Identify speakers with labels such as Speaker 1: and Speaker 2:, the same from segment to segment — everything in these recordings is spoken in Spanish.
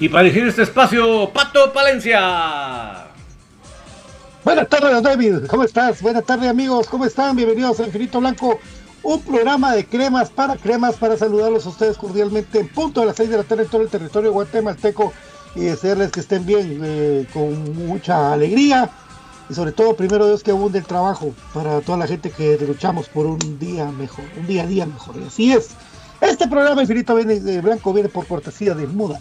Speaker 1: Y para dirigir este espacio, Pato Palencia.
Speaker 2: Buenas tardes, David. ¿Cómo estás? Buenas tardes, amigos. ¿Cómo están? Bienvenidos a Infinito Blanco, un programa de cremas para cremas para saludarlos a ustedes cordialmente en punto de las 6 de la tarde en todo el territorio guatemalteco y desearles que estén bien, eh, con mucha alegría y sobre todo, primero Dios, que abunde el trabajo para toda la gente que luchamos por un día mejor, un día a día mejor. Y así es. Este programa Infinito viene, de Blanco viene por cortesía de Muda.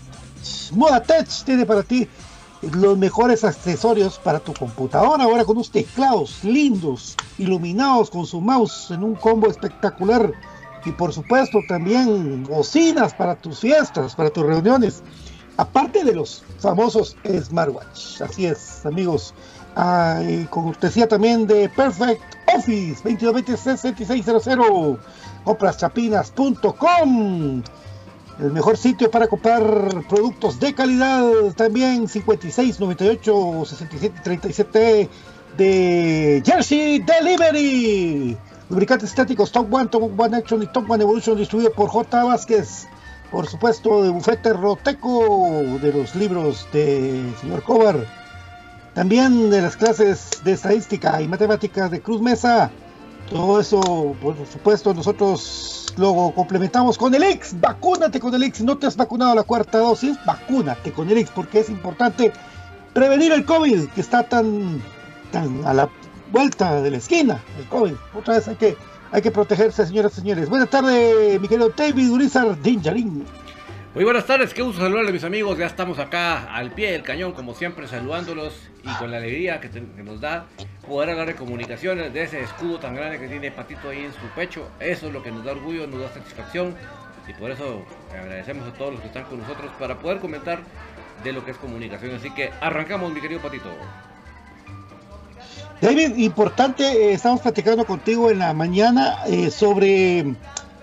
Speaker 2: Moda Tech tiene para ti los mejores accesorios para tu computadora. Ahora con unos teclados lindos, iluminados con su mouse en un combo espectacular. Y por supuesto también bocinas para tus fiestas, para tus reuniones, aparte de los famosos smartwatch. Así es, amigos. Ah, y con cortesía también de Perfect Office 2220-6600 compraschapinas.com el mejor sitio para comprar productos de calidad también 56 98 67 37 de Jersey Delivery. Lubricantes estáticos Top One, Top One Action y Top One Evolution distribuido por J. Vázquez. Por supuesto de Bufete Roteco de los libros de señor Cobar. También de las clases de estadística y matemáticas de Cruz Mesa. Todo eso por supuesto nosotros Luego complementamos con el X. Vacúnate con el X. Si no te has vacunado la cuarta dosis, vacúnate con el X porque es importante prevenir el COVID que está tan, tan a la vuelta de la esquina. El COVID. Otra vez hay que, hay que protegerse, señoras y señores. Buenas tardes, mi querido David Urizar Dinjarin.
Speaker 1: Muy buenas tardes, qué gusto saludarles mis amigos, ya estamos acá al pie del cañón como siempre saludándolos y con la alegría que, nos da poder hablar de comunicaciones, de ese escudo tan grande que tiene Patito ahí en su pecho, eso es lo que nos da orgullo, nos da satisfacción. Y por eso agradecemos a todos los que están con nosotros para poder comentar de lo que es comunicación, así que arrancamos mi querido Patito.
Speaker 2: David, importante, eh, estamos platicando contigo en la mañana eh, sobre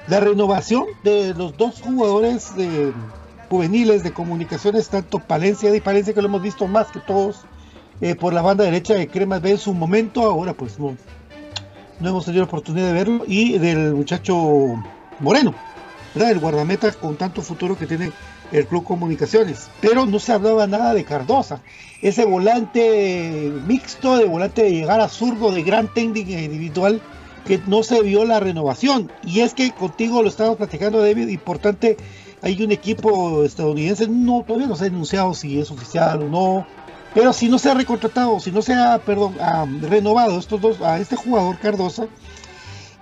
Speaker 2: la renovación de los dos jugadores de juveniles de comunicaciones, tanto Palencia y Palencia, que lo hemos visto más que todos eh, por la banda derecha de Cremas B en su momento, ahora pues no, no hemos tenido la oportunidad de verlo, y del muchacho Moreno, el guardameta con tanto futuro que tiene el Club Comunicaciones, pero no se hablaba nada de Cardosa, ese volante mixto, de volante de llegar a zurdo, de gran técnica individual, que no se vio la renovación. Y es que contigo lo estamos platicando, David, importante, hay un equipo estadounidense, no, todavía no se ha denunciado si es oficial o no, pero si no se ha recontratado, si no se ha, perdón, renovado estos dos, a este jugador Cardosa,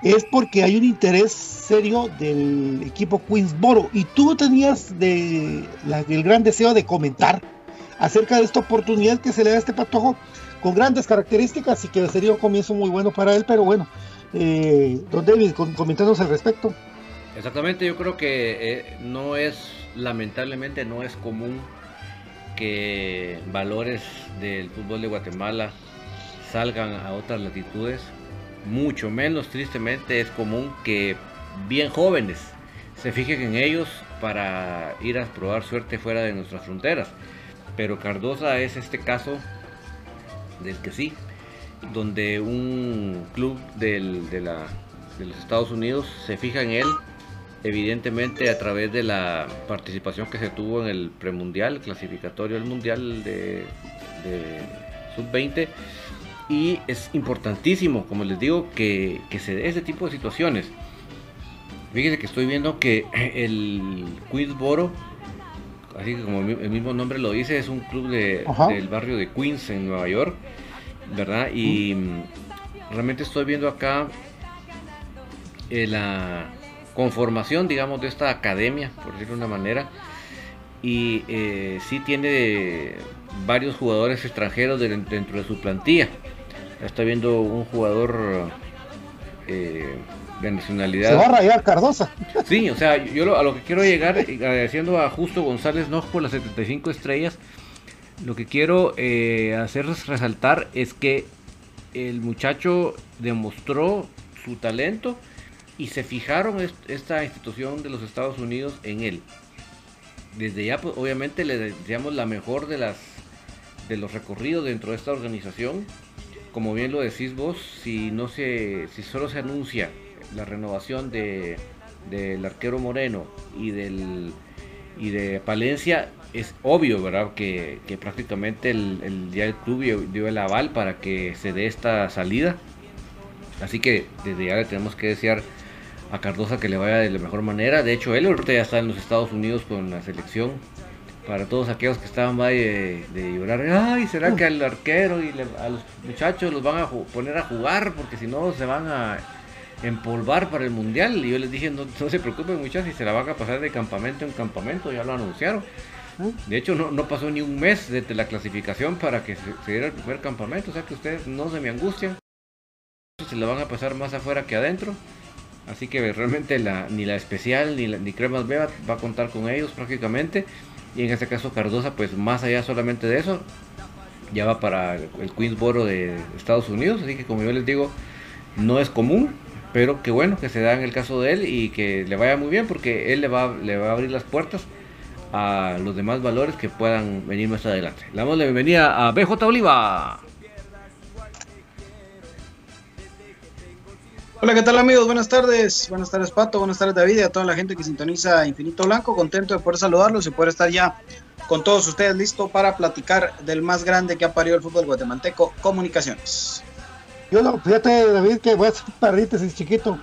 Speaker 2: es porque hay un interés serio del equipo Queensboro. Y tú tenías de, el gran deseo de comentar acerca de esta oportunidad que se le da a este patojo con grandes características y que sería un comienzo muy bueno para él, pero bueno, eh, don David, com- coméntanos al respecto.
Speaker 1: Exactamente, yo creo que eh, no es, lamentablemente no es común que valores del fútbol de Guatemala salgan a otras latitudes. Mucho menos, tristemente, es común que bien jóvenes se fijen en ellos para ir a probar suerte fuera de nuestras fronteras. Pero Cardosa es este caso del que sí, donde un club del- de, la- de los Estados Unidos se fija en él, evidentemente a través de la participación que se tuvo en el premundial, clasificatorio del mundial de, de sub-20. Y es importantísimo, como les digo, que, que se dé ese tipo de situaciones. Fíjense que estoy viendo que el Queensboro, así que como el mi- el mismo nombre lo dice, es un club de- del barrio de Queens en Nueva York, ¿verdad? Y mm, realmente estoy viendo acá eh, la conformación, digamos, de esta academia, por decirlo de una manera. Y eh, sí tiene varios jugadores extranjeros de- dentro de su plantilla. Estoy viendo un jugador eh, de nacionalidad.
Speaker 2: Se va a rayar Cardosa.
Speaker 1: Sí, o sea, yo lo- a lo que quiero llegar, agradeciendo a Justo González Noj por las 75 estrellas, lo que quiero eh, hacer resaltar es que el muchacho demostró su talento y se fijaron est- esta institución de los Estados Unidos en él. Desde ya, pues, obviamente, le deseamos la mejor de las de los recorridos dentro de esta organización. Como bien lo decís vos, si no se, si solo se anuncia la renovación de del arquero Moreno y del y de Palencia, es obvio, ¿verdad? Que, que prácticamente el, el, ya el club dio, el aval para que se dé esta salida. Así que desde ya le tenemos que desear a Cardosa que le vaya de la mejor manera. De hecho, él ahorita ya está en los Estados Unidos con la selección. Para todos aquellos que estaban ahí de, llorar, ay, ¿será que al arquero y a los muchachos los van a poner a jugar? Porque si no se van a empolvar para el mundial. Y yo les dije, no, no se preocupen muchachos, si se la van a pasar de campamento en campamento, ya lo anunciaron. De hecho, no, no pasó ni un mes desde la clasificación para que se, diera el primer campamento. O sea que ustedes no se me angustian. Se la van a pasar más afuera que adentro. Así que realmente la, ni la especial ni, la, ni Cremas Beba va a contar con ellos prácticamente. Y en este caso Cardosa, pues más allá solamente de eso, ya va para el, el Queensboro de Estados Unidos. Así que como yo les digo, no es común. Pero que bueno que se da en el caso de él y que le vaya muy bien porque él le va, le va a abrir las puertas a los demás valores que puedan venir más adelante. Le damos la bienvenida a BJ Oliva.
Speaker 3: Hola, ¿qué tal amigos? Buenas tardes. Buenas tardes Pato, buenas tardes David y a toda la gente que sintoniza Infinito Blanco. Contento de poder saludarlos y poder estar ya con todos ustedes listo para platicar del más grande que ha parido el fútbol guatemalteco, Comunicaciones.
Speaker 2: Yo no, fíjate David que voy a hacer un paréntesis chiquito.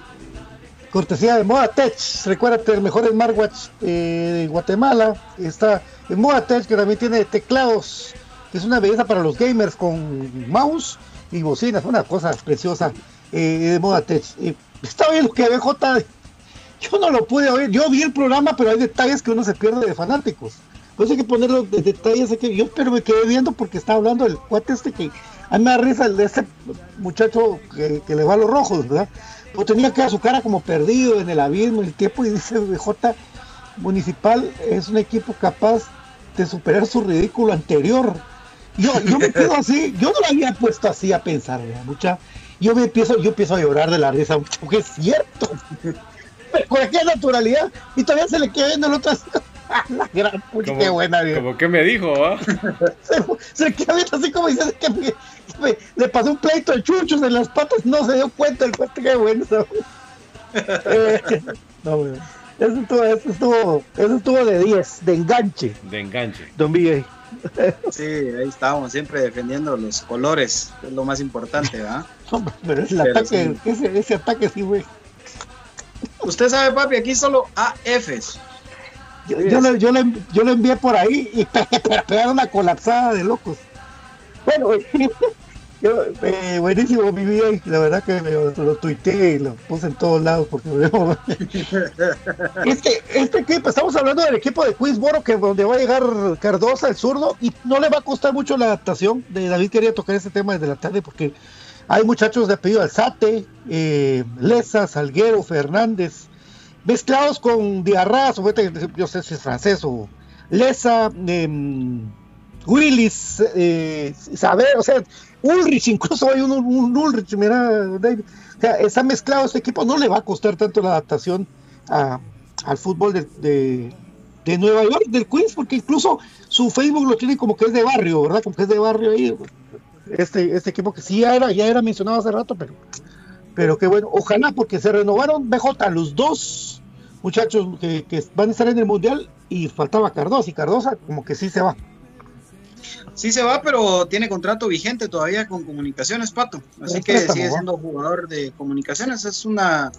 Speaker 2: Cortesía de Moda Tech. Recuérdate, el mejor smartwatch eh, de Guatemala está en Moda Tech, que también tiene teclados. Es una belleza para los gamers con mouse y bocinas. Una cosa preciosa eh, de Moda Tech. Eh, está bien lo que BJ. Yo no lo pude oír. Yo vi el programa, pero hay detalles que uno se pierde de fanáticos. Entonces hay que ponerlo de detalles. hay que- yo pero me quedé viendo porque estaba hablando del cuate este que a mí me da risa el de ese muchacho que, que le va a los rojos, ¿verdad? Pues tenía que su cara como perdido en el abismo, el tiempo, y dice BJ Municipal es un equipo capaz de superar su ridículo anterior. Yo, yo me quedo así, yo no lo había puesto así a pensar, ¿verdad? mucha. Yo me empiezo, yo empiezo a llorar de la risa, mucha, porque es cierto. Con aquella naturalidad, y todavía se le queda viendo el otro. La gran pucha, qué buena, viejo.
Speaker 1: Como que me dijo, ¿va?
Speaker 2: se, se queda viendo así como dice que me- me- le pasó un pleito de chuchos en las patas, no se dio cuenta el cuate, qué bueno. Eh, no, güey. Eso estuvo, eso estuvo, eso estuvo de 10, de enganche,
Speaker 1: De enganche.
Speaker 2: Don Miguel.
Speaker 3: Sí, ahí estábamos, siempre defendiendo los colores, que es lo más importante, ¿verdad?
Speaker 2: Hombre, pero el
Speaker 3: Pero
Speaker 2: ataque,
Speaker 3: sí.
Speaker 2: ese, ese ataque sí, güey.
Speaker 3: Usted sabe, papi, aquí solo AFs.
Speaker 2: Yo, yo, le, yo, le, yo le envié por ahí y pe- pe- pegaron una colapsada de locos. Bueno, Yo, eh, buenísimo mi vida y la verdad que me, lo tuiteé y lo puse en todos lados porque este, este equipo, estamos hablando del equipo de Queensboro que donde va a llegar Cardosa, el zurdo, y no le va a costar mucho la adaptación. De David quería tocar ese tema desde la tarde porque hay muchachos de apellido Alzate, eh, Leza, Salguero, Fernández, mezclados con Diarraz, yo sé si es francés o Leza, eh, Willis, eh, Isabel, o sea, Ulrich, incluso hay un, Ulrich, mira, David. O sea, está mezclado este equipo, no le va a costar tanto la adaptación al fútbol de, de, de, Nueva York, del Queens, porque incluso su Facebook lo tiene como que es de barrio, ¿verdad? Como que es de barrio ahí. Este, este equipo que sí ya era, ya era mencionado hace rato, pero, pero qué bueno. Ojalá, porque se renovaron BJ, los dos muchachos que, que van a estar en el Mundial y faltaba Cardosa, y Cardosa como que sí se va.
Speaker 3: Sí se va, pero tiene contrato vigente todavía con Comunicaciones, Pato. Así que sigue siendo jugador de Comunicaciones. Es una,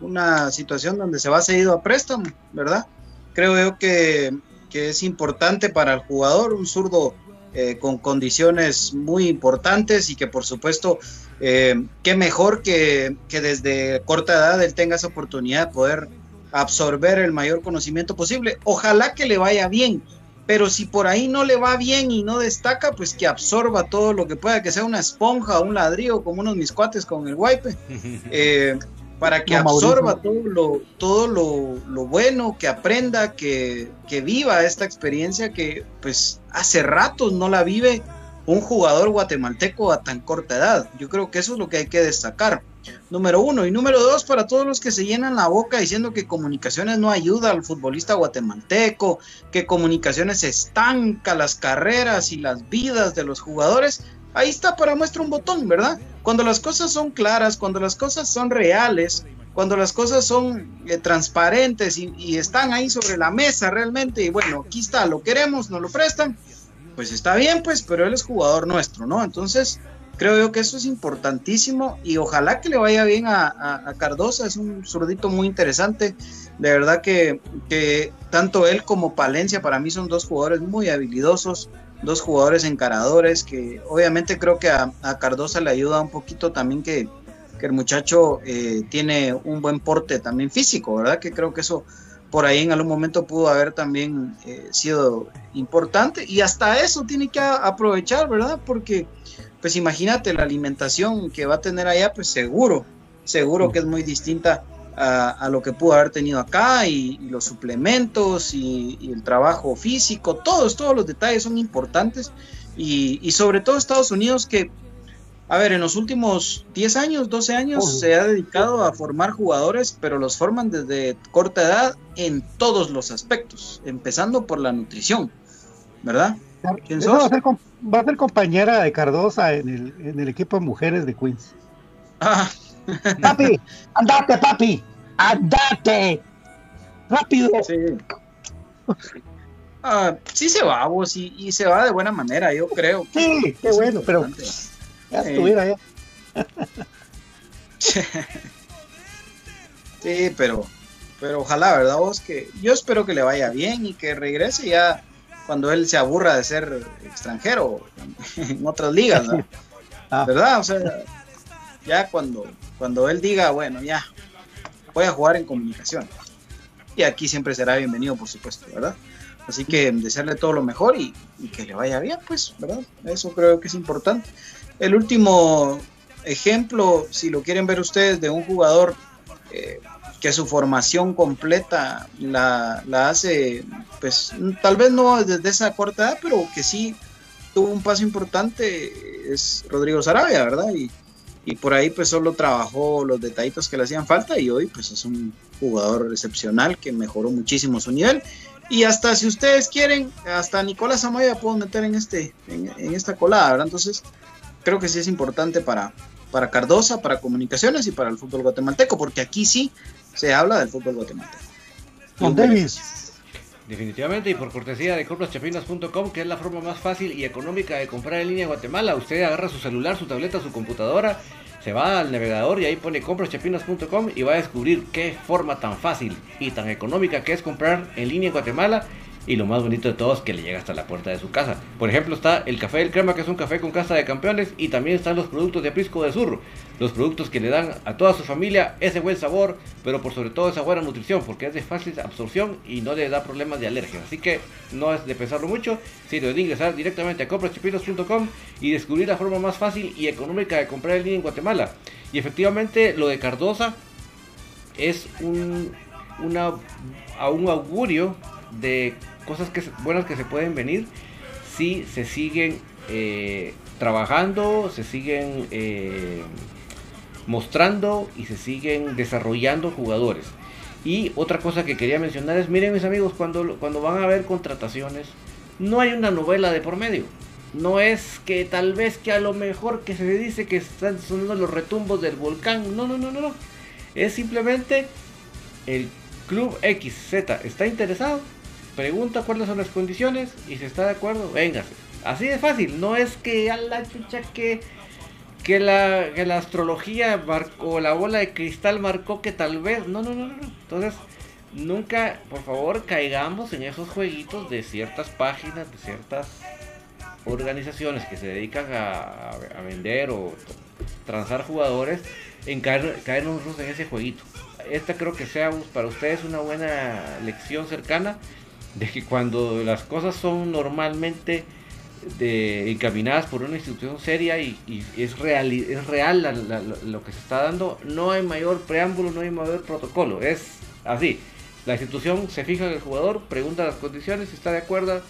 Speaker 3: una situación donde se va cedido a préstamo, ¿verdad? Creo yo que, que es importante para el jugador, un zurdo eh, con condiciones muy importantes y que por supuesto, eh, qué mejor que, que desde corta edad él tenga esa oportunidad de poder absorber el mayor conocimiento posible. Ojalá que le vaya bien pero si por ahí no le va bien y no destaca, pues que absorba todo lo que pueda, que sea una esponja un ladrillo, como unos mis cuates con el wipe, eh, para que absorba todo lo, todo lo, lo bueno, que aprenda, que, que, viva esta experiencia que pues hace ratos no la vive un jugador guatemalteco a tan corta edad. Yo creo que eso es lo que hay que destacar número uno. Y número dos, para todos los que se llenan la boca diciendo que comunicaciones no ayuda al futbolista guatemalteco, que comunicaciones estanca las carreras y las vidas de los jugadores, ahí está para muestra un botón, ¿verdad? Cuando las cosas son claras, cuando las cosas son reales, cuando las cosas son eh, transparentes y, están ahí sobre la mesa realmente, y bueno, aquí está, lo queremos, nos lo prestan, pues está bien, pues, pero él es jugador nuestro, ¿no? Entonces, creo yo que eso es importantísimo y ojalá que le vaya bien a, Cardosa, es un zurdito muy interesante, de verdad que, tanto él como Palencia para mí son dos jugadores muy habilidosos, dos jugadores encaradores que obviamente creo que a, Cardosa le ayuda un poquito también que, que el muchacho eh, tiene un buen porte también físico, ¿verdad? Que creo que eso por ahí en algún momento pudo haber también eh, sido importante y hasta eso tiene que aprovechar, ¿verdad? Porque pues imagínate la alimentación que va a tener allá, pues seguro, seguro que es muy distinta a, lo que pudo haber tenido acá y, los suplementos y, el trabajo físico, todos, todos los detalles son importantes y, sobre todo Estados Unidos que, a ver, en los últimos 10 años, 12 años se ha dedicado a formar jugadores, pero los forman desde corta edad en todos los aspectos, empezando por la nutrición, ¿verdad?
Speaker 2: ¿Quién sos? Va, a ser, va, a ser, compañera de Cardosa en el, en el equipo de mujeres de Queens. Ah. Papi, andate, papi, andate. Rápido.
Speaker 3: Sí. Ah, sí se va, vos, y, y, se va de buena manera, yo creo.
Speaker 2: Sí, qué bueno, pero ya estuviera ya.
Speaker 3: sí, pero, pero ojalá, ¿verdad vos? Que yo espero que le vaya bien y que regrese ya cuando él se aburra de ser extranjero en otras ligas, ah. ¿verdad? O sea, ya cuando, cuando él diga, bueno, ya voy a jugar en comunicación. Y aquí siempre será bienvenido, por supuesto, ¿verdad? Así que desearle todo lo mejor y, que le vaya bien, pues, ¿verdad? Eso creo que es importante. El último ejemplo, si lo quieren ver ustedes, de un jugador eh, que su formación completa la, hace, pues tal vez no desde esa corta edad, pero que sí tuvo un paso importante, es Rodrigo Sarabia, ¿verdad? Y, y por ahí pues solo trabajó los detallitos que le hacían falta y hoy pues es un jugador excepcional que mejoró muchísimo su nivel. Y hasta si ustedes quieren, hasta Nicolás Amaya puedo meter en, este, en, esta colada, ¿verdad? Entonces creo que sí es importante para, para Cardosa, para comunicaciones y para el fútbol guatemalteco, porque aquí sí se habla del fútbol guatemalteco.
Speaker 2: Con Davis.
Speaker 1: Definitivamente, y por cortesía de compraschapinas.com, que es la forma más fácil y económica de comprar en línea en Guatemala. Usted agarra su celular, su tableta, su computadora, se va al navegador y ahí pone compraschapinas.com y va a descubrir qué forma tan fácil y tan económica que es comprar en línea en Guatemala Y lo más bonito de todo es que le llega hasta la puerta de su casa. Por ejemplo, está el café del crema, que es un café con casta de campeones. Y también están los productos de Prisco de Surro. Los productos que le dan a toda su familia ese buen sabor, pero por sobre todo esa buena nutrición, porque es de fácil absorción y no le da problemas de alergia. Así que no es de pensarlo mucho, sino de ingresar directamente a comprachipitos.com y descubrir la forma más fácil y económica de comprar el día en Guatemala. Y efectivamente, lo de Cardosa es un, un augurio de cosas que, buenas que se pueden venir si se siguen eh, trabajando, se siguen eh, mostrando y se siguen desarrollando jugadores. Y otra cosa que quería mencionar es, miren mis amigos, cuando, cuando van a haber contrataciones, no hay una novela de por medio. No es que tal vez que a lo mejor que se dice que están sonando los retumbos del volcán. No, no, no, no, no. Es simplemente el club XZ está interesado, pregunta cuáles son las condiciones y si está de acuerdo, véngase. Así de fácil, no es que a la chucha que, que, la, la astrología marcó, la bola de cristal marcó que tal vez, no, no, no, no. Entonces, nunca, por favor, caigamos en esos jueguitos de ciertas páginas, de ciertas organizaciones que se dedican a, a vender o transar jugadores, en caer, caer nosotros en ese jueguito. Esta creo que sea para ustedes una buena lección cercana de que cuando las cosas son normalmente de, encaminadas por una institución seria y, es real, es real la, la, lo que se está dando, no hay mayor preámbulo, no hay mayor protocolo, es así. La institución se fija en el jugador, pregunta las condiciones, si está de acuerdo,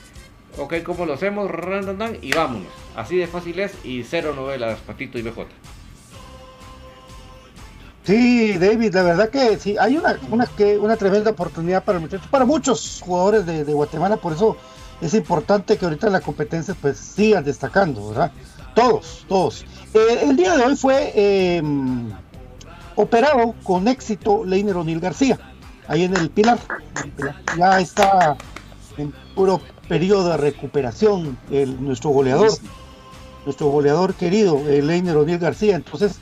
Speaker 1: ok, ¿cómo lo hacemos? Y vámonos. Así de fácil es y cero novelas, Patito y BJ.
Speaker 2: Sí, David, la verdad que sí, hay una, una, que, una tremenda oportunidad para para muchos jugadores de, Guatemala, por eso es importante que ahorita la competencia pues sigan destacando, ¿verdad? Todos, todos. Eh, el día de hoy fue eh, operado con éxito Leiner O'Neill García, ahí en el Pilar. Ya está en puro periodo de recuperación el, nuestro goleador, nuestro goleador querido, eh, Leiner O'Neill García, entonces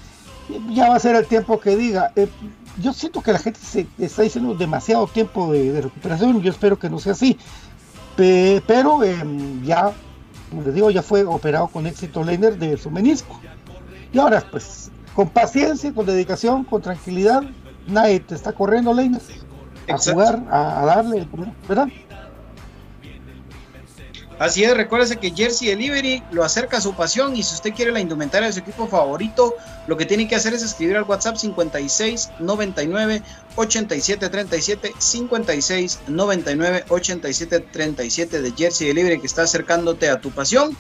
Speaker 2: ya va a ser el tiempo que diga. Eh, yo siento que la gente se está diciendo demasiado tiempo de, de recuperación. Yo espero que no sea así. Pe, pero eh, ya, como les digo, ya fue operado con éxito Leiner de su menisco. Y ahora, pues, con paciencia, con dedicación, con tranquilidad, nadie te está corriendo, Leiner, a Exacto. jugar, a, a darle, ¿verdad?
Speaker 3: Así es, recuérdese que Jersey Delivery lo acerca a su pasión y si usted quiere la indumentaria de su equipo favorito, lo que tiene que hacer es escribir al WhatsApp 56 99 87 37 56 99 87 37 de Jersey Delivery que está acercándote a tu pasión.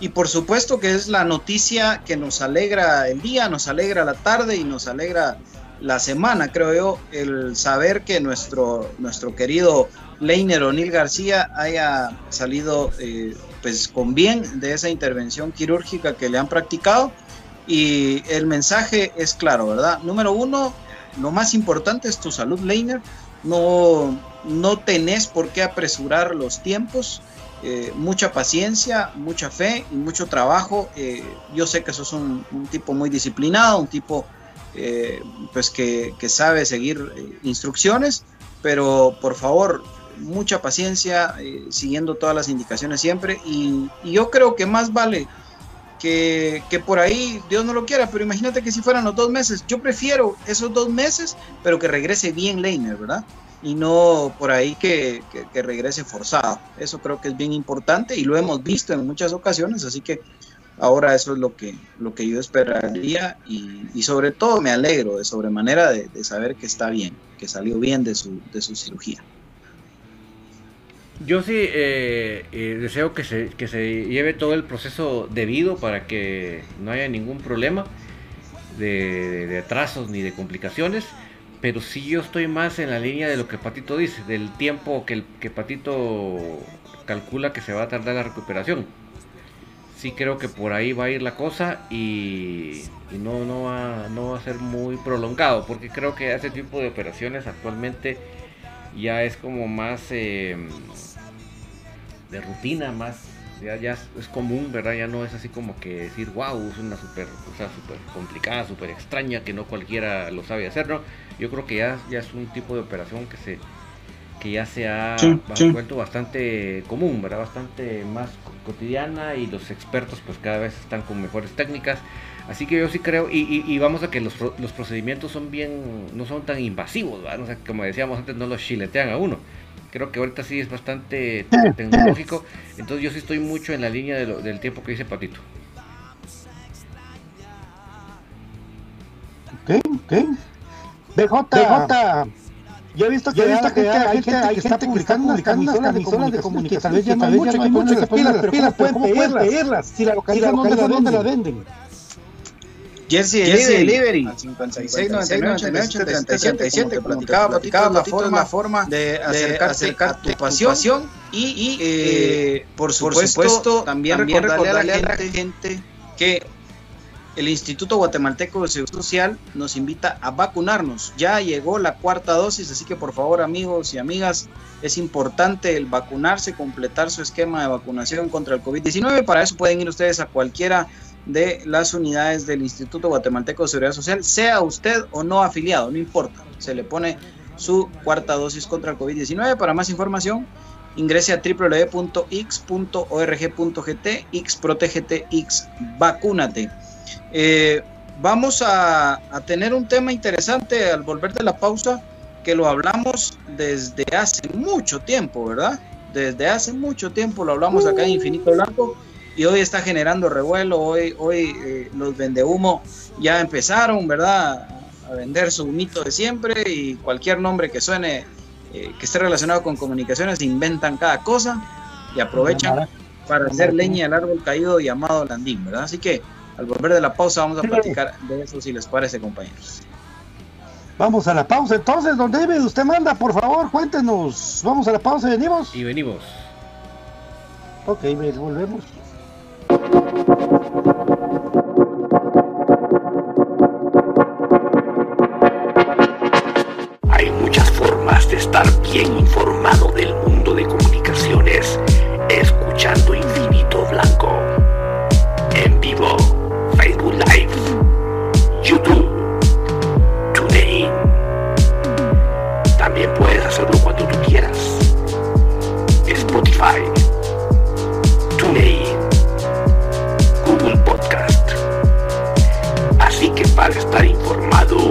Speaker 3: Y por supuesto que es la noticia que nos alegra el día, nos alegra la tarde y nos alegra la semana, creo yo, el saber que nuestro, nuestro querido Leiner O'Neill García haya salido eh, pues con bien de esa intervención quirúrgica que le han practicado. Y el mensaje es claro, ¿verdad? Número uno, lo más importante es tu salud, Leiner. No, no tenés por qué apresurar los tiempos. Eh, mucha paciencia, mucha fe y mucho trabajo. Eh, yo sé que sos un, un, tipo muy disciplinado, un tipo eh, pues que, sabe seguir eh, instrucciones, pero por favor, mucha paciencia, eh, siguiendo todas las indicaciones siempre. Y, yo creo que más vale que, por ahí, Dios no lo quiera, pero imagínate que si fueran los dos meses, yo prefiero esos dos meses, pero que regrese bien Leiner, ¿verdad? Y no por ahí que regrese forzado. Eso creo que es bien importante y lo hemos visto en muchas ocasiones, así que ahora eso es lo que, lo que yo esperaría y, sobre todo me alegro de sobremanera de, de, saber que está bien, que salió bien de su, de su cirugía.
Speaker 1: Yo sí eh, eh, deseo que se, que se lleve todo el proceso debido para que no haya ningún problema de, de, atrasos ni de complicaciones, pero sí yo estoy más en la línea de lo que Patito dice, del tiempo que, el, que Patito calcula que se va a tardar la recuperación sí creo que por ahí va a ir la cosa y, y, no, no, va, no va a ser muy prolongado, porque creo que ese tipo de operaciones actualmente ya es como más eh, de rutina, más ya, ya es común, ¿verdad? Ya no es así como que decir, wow, es una super, cosa súper complicada, súper extraña, que no cualquiera lo sabe hacer, ¿no? Yo creo que ya, ya es un tipo de operación que se, que ya se ha
Speaker 3: Sí,
Speaker 1: ba-
Speaker 3: sí.
Speaker 1: vuelto bastante común, ¿verdad? Bastante más co- cotidiana y los expertos pues cada vez están con mejores técnicas. Así que yo sí creo, y, y- y vamos a que los, los procedimientos son bien, no son tan invasivos, ¿verdad? O sea, como decíamos antes, no los chiletean a uno. Creo que ahorita sí es bastante te- tecnológico. Entonces yo sí estoy mucho en la línea de lo- del tiempo que dice Patito.
Speaker 2: Ok, ok. BJ, BJ. Yo he visto que, hay, gente, hay, gente, hay gente que está publicando unas camisolas de comunicación que tal vez ya no hay mucho, las pilas, las pilas, pueden pedirlas. Si la localizan, ¿dónde, ¿dónde la venden?
Speaker 3: Jersey
Speaker 4: Jersey
Speaker 3: Delivery,
Speaker 4: Delivery,
Speaker 3: al
Speaker 4: 56
Speaker 3: 56
Speaker 4: 97
Speaker 3: 37
Speaker 4: como te
Speaker 3: platicaba, platicaba, la forma,
Speaker 4: la
Speaker 3: forma de acercarte,
Speaker 4: acercarte
Speaker 3: a tu pasión y, y, eh, por, supuesto, también, recordarle a la gente que el Instituto Guatemalteco de Seguridad Social nos invita a vacunarnos. Ya llegó la cuarta dosis, así que por favor amigos y amigas, es importante el vacunarse, completar su esquema de vacunación contra el COVID-19. Para eso pueden ir ustedes a cualquiera de las unidades del Instituto Guatemalteco de Seguridad Social, sea usted o no afiliado, no importa. Se le pone su cuarta dosis contra el COVID-19. Para más información, ingrese a www.x.org.gt, X protégete, X. Eh, vamos a, a tener un tema interesante al volver de la pausa, que lo hablamos desde hace mucho tiempo, ¿verdad? Desde hace mucho tiempo lo hablamos acá en Infinito Blanco y hoy está generando revuelo, hoy, hoy eh, los vendehumo ya empezaron, ¿verdad? A vender su mito de siempre y cualquier nombre que suene, eh, que esté relacionado con comunicaciones, inventan cada cosa y aprovechan para hacer leña al árbol caído llamado Landín, ¿verdad? Así que al volver de la pausa vamos a platicar de eso si les parece, compañeros.
Speaker 2: Vamos a la pausa entonces, don David, usted manda, por favor, cuéntenos. Vamos a la pausa y venimos.
Speaker 1: Y venimos.
Speaker 2: Ok, volvemos.
Speaker 5: Hay muchas formas de estar bien informado del mundo Google Podcast. Así que para estar informado,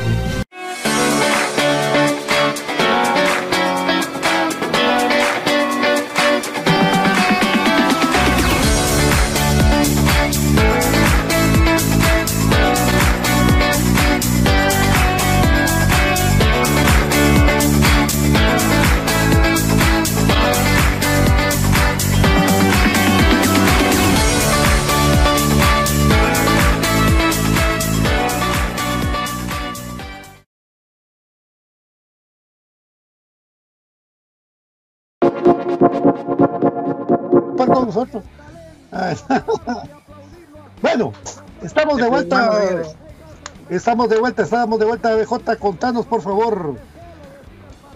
Speaker 2: Nosotros. bueno, estamos de vuelta. Estamos de vuelta, estamos de vuelta, BJ. Contanos, por favor,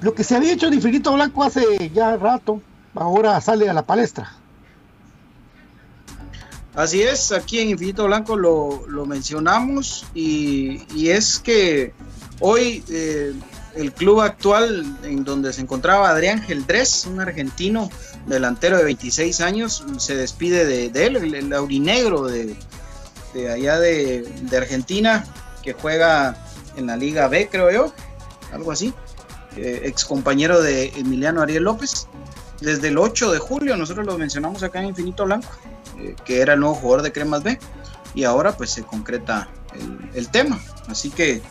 Speaker 2: lo que se había hecho en Infinito Blanco hace ya rato, ahora sale a la palestra.
Speaker 3: Así es, aquí en Infinito Blanco lo, lo mencionamos y, y, es que hoy eh, el club actual en donde se encontraba Adrián Geldrés, un argentino delantero de 26 años, se despide de, él, el, aurinegro de, de allá de, de, Argentina, que juega en la Liga B, creo yo, algo así, eh, ex compañero de Emiliano Ariel López. Desde el 8 de julio, nosotros lo mencionamos acá en Infinito Blanco, eh, que era el nuevo jugador de Cremas B, y ahora pues se concreta el, el tema. Así que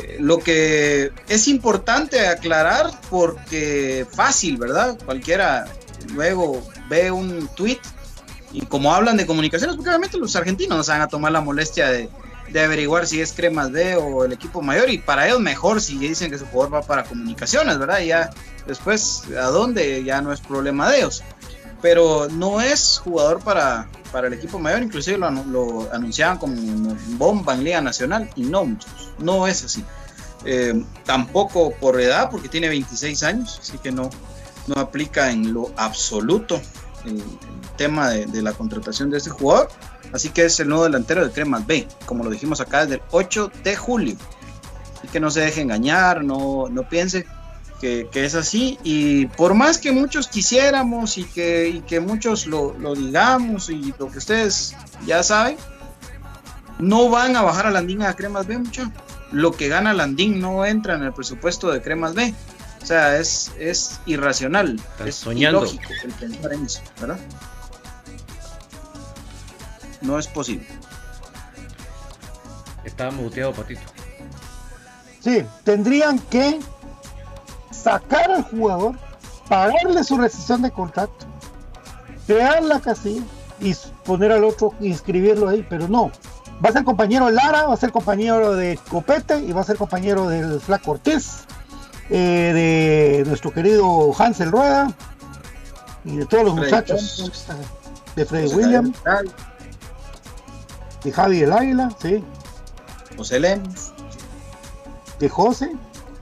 Speaker 3: eh, lo que es importante aclarar porque fácil, ¿verdad? Cualquiera luego ve un tweet y como hablan de comunicaciones, porque obviamente los argentinos no se van a tomar la molestia de, de, averiguar si es Cremas B o el equipo mayor y para ellos mejor si dicen que su jugador va para comunicaciones, ¿verdad? Y ya después a dónde ya no es problema de ellos. Pero no es jugador para, para el equipo mayor, inclusive lo, anunciaban como bomba en Liga Nacional y no, no es así. Eh, tampoco por edad, porque tiene 26 años, así que no, no aplica en lo absoluto el, tema de, de, la contratación de este jugador. Así que es el nuevo delantero de Cremas B, como lo dijimos acá desde el 8 de julio. Así que no se deje engañar, no, no piense que, que, es así. Y por más que muchos quisiéramos y que, y que muchos lo, lo, digamos y lo que ustedes ya saben, no van a bajar a Landín a Cremas B, mucho. Lo que gana Landín no entra en el presupuesto de Cremas B. O sea, es, es irracional,
Speaker 1: Estás
Speaker 3: es
Speaker 1: soñando.
Speaker 3: ilógico el pensar en eso, ¿verdad? No es posible.
Speaker 1: Estaba muteado, Patito.
Speaker 2: Sí, tendrían que sacar al jugador, pagarle su rescisión de contrato, crear la casilla y poner al otro, inscribirlo ahí, pero no. Va a ser compañero de Lara, va a ser compañero de Copete y va a ser compañero del Flaco Ortiz, eh, de nuestro querido Hansel Rueda y de todos los
Speaker 3: Freddy
Speaker 2: muchachos, de Freddy
Speaker 3: José
Speaker 2: William, de Javi el Águila, sí,
Speaker 3: José Lemus.
Speaker 2: de José,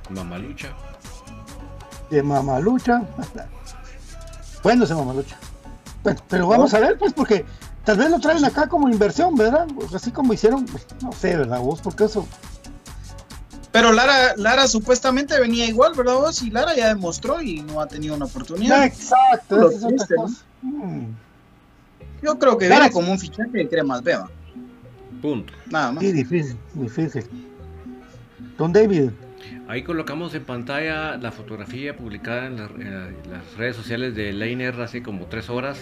Speaker 1: Mamalucha.
Speaker 2: de Mamalucha. bueno, ese Mamalucha. Bueno, pero vamos a ver, pues, porque tal vez lo traen acá como inversión, ¿verdad? Pues, Así como hicieron, pues, no sé, ¿verdad? Vos, porque eso.
Speaker 3: Pero Lara, Lara supuestamente venía igual, ¿verdad vos? Y Lara ya demostró y no ha tenido una oportunidad.
Speaker 2: Exacto, es otra
Speaker 3: ¿no?
Speaker 2: cosa. Mm.
Speaker 3: Yo creo que
Speaker 2: Lara-
Speaker 3: viene como un fichaje de cremas beba.
Speaker 1: Punto.
Speaker 3: Nada más.
Speaker 2: Sí, difícil, difícil. Don David,
Speaker 1: Ahí colocamos en pantalla la fotografía publicada en, la- en la- en las redes sociales de Leiner hace como tres horas,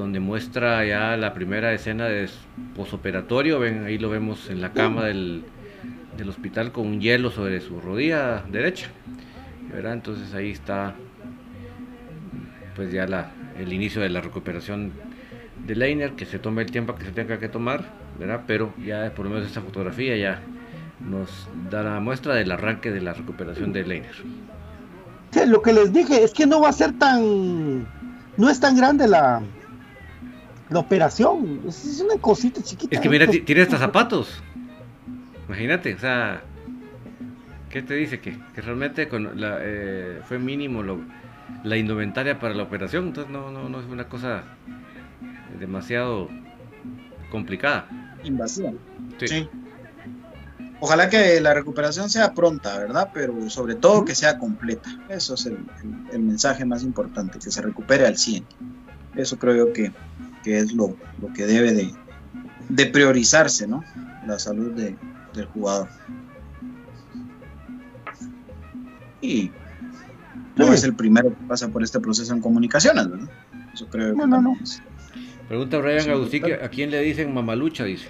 Speaker 1: donde muestra ya la primera escena de posoperatorio. Ven, ahí lo vemos en la cama del, del hospital con un hielo sobre su rodilla derecha. ¿verdad? Entonces ahí está pues ya el inicio de la recuperación de Leiner, que se tome el tiempo que se tenga que tomar, ¿verdad? Pero ya por lo menos esta fotografía ya nos da la muestra del arranque de la recuperación de Leiner.
Speaker 2: lo que les dije es que no va a ser tan. No es tan grande la. La operación. Es, una cosita chiquita.
Speaker 1: Es que mira, ti- tiene hasta zapatos. Imagínate, o sea, ¿qué te dice? Que, que realmente con la, eh, fue mínimo lo- la indumentaria para la operación, entonces no, no, no es una cosa demasiado complicada.
Speaker 3: Invasiva.
Speaker 1: Sí.
Speaker 3: Sí. Ojalá que la recuperación sea pronta, ¿verdad? Pero sobre todo que sea completa. Eso es el, el- el mensaje más importante, que se recupere al 100. Eso creo yo que, que es lo, lo que debe de, de priorizarse, ¿no? La salud de- del jugador. Y no
Speaker 2: Sí.
Speaker 3: es el primero que pasa por este proceso en comunicaciones, ¿verdad? Eso creo
Speaker 2: No,
Speaker 3: que
Speaker 2: no, no.
Speaker 3: es-
Speaker 1: Pregunta Brian
Speaker 3: Sí,
Speaker 1: Agustín. ¿a quién le dicen mamalucha? Dice.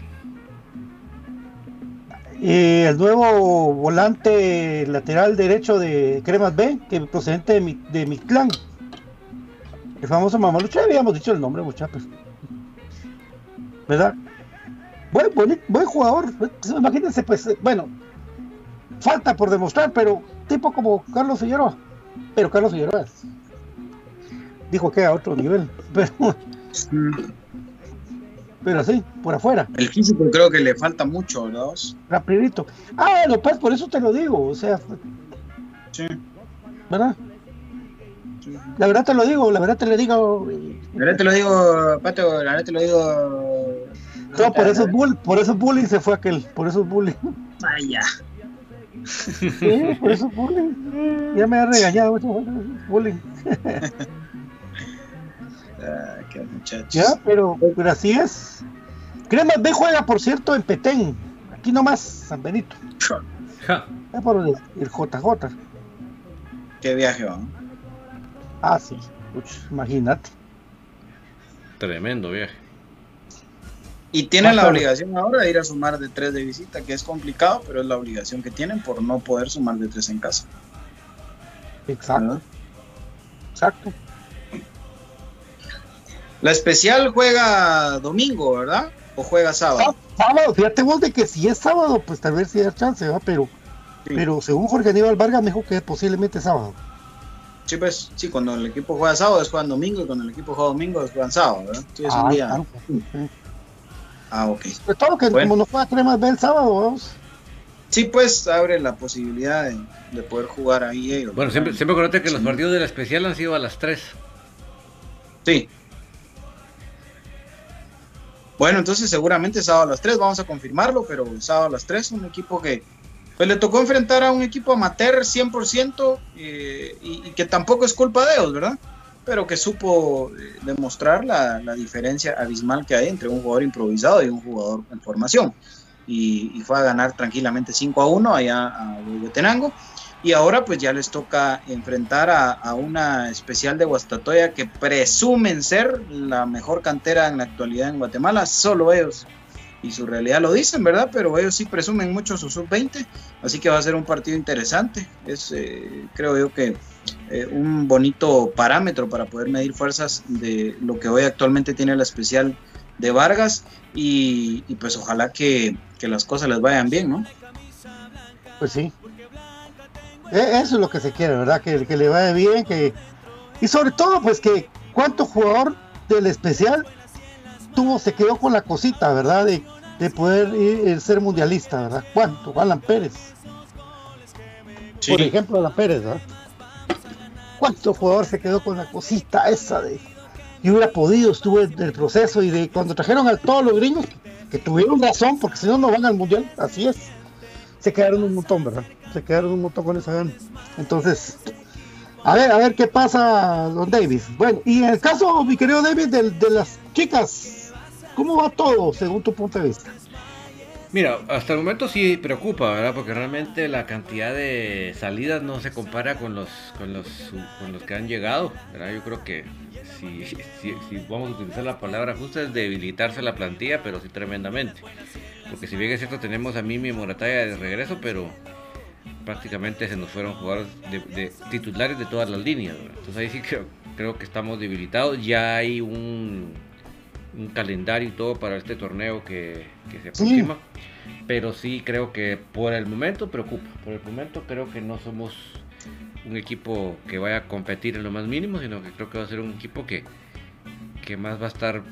Speaker 2: Eh, el nuevo volante lateral derecho de Cremas B, que procedente de mi, de mi clan. El famoso Mamalucha, ya habíamos dicho el nombre, muchachos. ¿Verdad? Buen, buen, buen jugador. Pues, imagínense, pues, bueno, falta por demostrar, pero tipo como Carlos Figueroa. Pero Carlos Figueroa dijo que a otro nivel, pero, pero sí, por afuera.
Speaker 3: El físico creo que le falta mucho, vos?
Speaker 2: rapidito. Ah, bueno, pues por eso te lo digo, o sea,
Speaker 3: Sí.
Speaker 2: ¿verdad? La verdad te lo digo, la verdad te lo digo. eh,
Speaker 3: La verdad te lo digo, Pato, la verdad te lo digo.
Speaker 2: No, por esos bull, por esos bullying se fue aquel, por esos bullying.
Speaker 3: Vaya.
Speaker 2: Sí, por esos bullying. Ya me ha regañado mucho bullying.
Speaker 3: Ah, qué muchachos.
Speaker 2: Ya, pero, pero así es. Cremas B juega, por cierto, en Petén. Aquí nomás, San Benito.
Speaker 1: Ja,
Speaker 2: Ya por el, el JJ.
Speaker 3: Qué viaje va.
Speaker 2: Ah, sí. Uch, imagínate.
Speaker 1: tremendo viaje.
Speaker 3: Y tienen la obligación ahora de ir a sumar de tres de visita, que es complicado, pero es la obligación que tienen por no poder sumar de tres en casa.
Speaker 2: Exacto,
Speaker 3: ¿verdad?
Speaker 2: exacto.
Speaker 3: La especial juega domingo, ¿verdad? ¿O juega sábado?
Speaker 2: Sábado, fíjate vos de que si es sábado, pues tal vez sí da chance, ¿va? Pero,
Speaker 3: Sí.
Speaker 2: pero según Jorge Aníbal Vargas me dijo que posiblemente sábado.
Speaker 3: Sí, pues, sí, cuando el equipo juega sábado es juegan domingo y cuando el equipo juega domingo es juegan sábado, ¿verdad? Sí, es
Speaker 2: ah,
Speaker 3: un día.
Speaker 2: claro, sí, sí.
Speaker 3: Ah, ok.
Speaker 2: Sobre todo que
Speaker 3: Bueno.
Speaker 2: como no juega Cremas B el sábado, vamos.
Speaker 3: Sí, pues abre la posibilidad de, de poder jugar ahí ellos.
Speaker 1: Bueno, siempre, siempre acuérdate que los partidos de la especial han sido a las 3.
Speaker 3: Sí. Bueno, entonces seguramente sábado a las 3, vamos a confirmarlo, pero sábado a las 3, un equipo que pues le tocó enfrentar a un equipo amateur 100% eh, y, y que tampoco es culpa de ellos, ¿verdad? Pero que supo eh, demostrar la, la diferencia abismal que hay entre un jugador improvisado y un jugador en formación. Y, y fue a ganar tranquilamente 5 a 1 allá a Huehuetenango. Y ahora pues ya les toca enfrentar a, a una especial de Guastatoya que presumen ser la mejor cantera en la actualidad en Guatemala. Solo ellos y su realidad lo dicen, ¿verdad? Pero ellos sí presumen mucho su sub-20, así que va a ser un partido interesante. Es, eh, creo yo que eh, un bonito parámetro para poder medir fuerzas de lo que hoy actualmente tiene la especial de Vargas y, pues ojalá que, las cosas les vayan bien, ¿no?
Speaker 2: Pues sí. E, eso es lo que se quiere, ¿verdad? Que, que le vaya bien, que y sobre todo pues que cuánto jugador del especial tuvo, se quedó con la cosita, ¿verdad? De, poder ir, ser mundialista, ¿verdad? ¿Cuánto? Alan Pérez. Por ejemplo, Alan Pérez, ¿verdad? ¿Cuánto jugador se quedó con la cosita esa de y hubiera podido, estuvo en el proceso y de cuando trajeron a todos los gringos, que tuvieron razón, porque si no, no van al mundial, así es. Se quedaron un montón, ¿verdad? Se quedaron un montón con esa gana. Entonces, a ver, a ver qué pasa, don Davis. Bueno, y en el caso, mi querido David, de, las chicas, ¿cómo va todo según tu punto de vista?
Speaker 1: Mira, hasta el momento sí preocupa, ¿verdad? Porque realmente la cantidad de salidas no se compara con los con los, con los que han llegado, ¿verdad? Yo creo que si, vamos a utilizar la palabra justa es debilitarse la plantilla, pero sí tremendamente. Porque si bien es cierto tenemos a Mimi Morataya de regreso, pero prácticamente se nos fueron jugadores de, titulares de todas las líneas. Entonces ahí sí creo, creo que estamos debilitados. Ya hay un, un calendario y todo para este torneo que, se aproxima. Pero sí creo que por el momento preocupa. Por el momento creo que no somos un equipo que vaya a competir en lo más mínimo, sino que creo que va a ser un equipo que, que más va a estar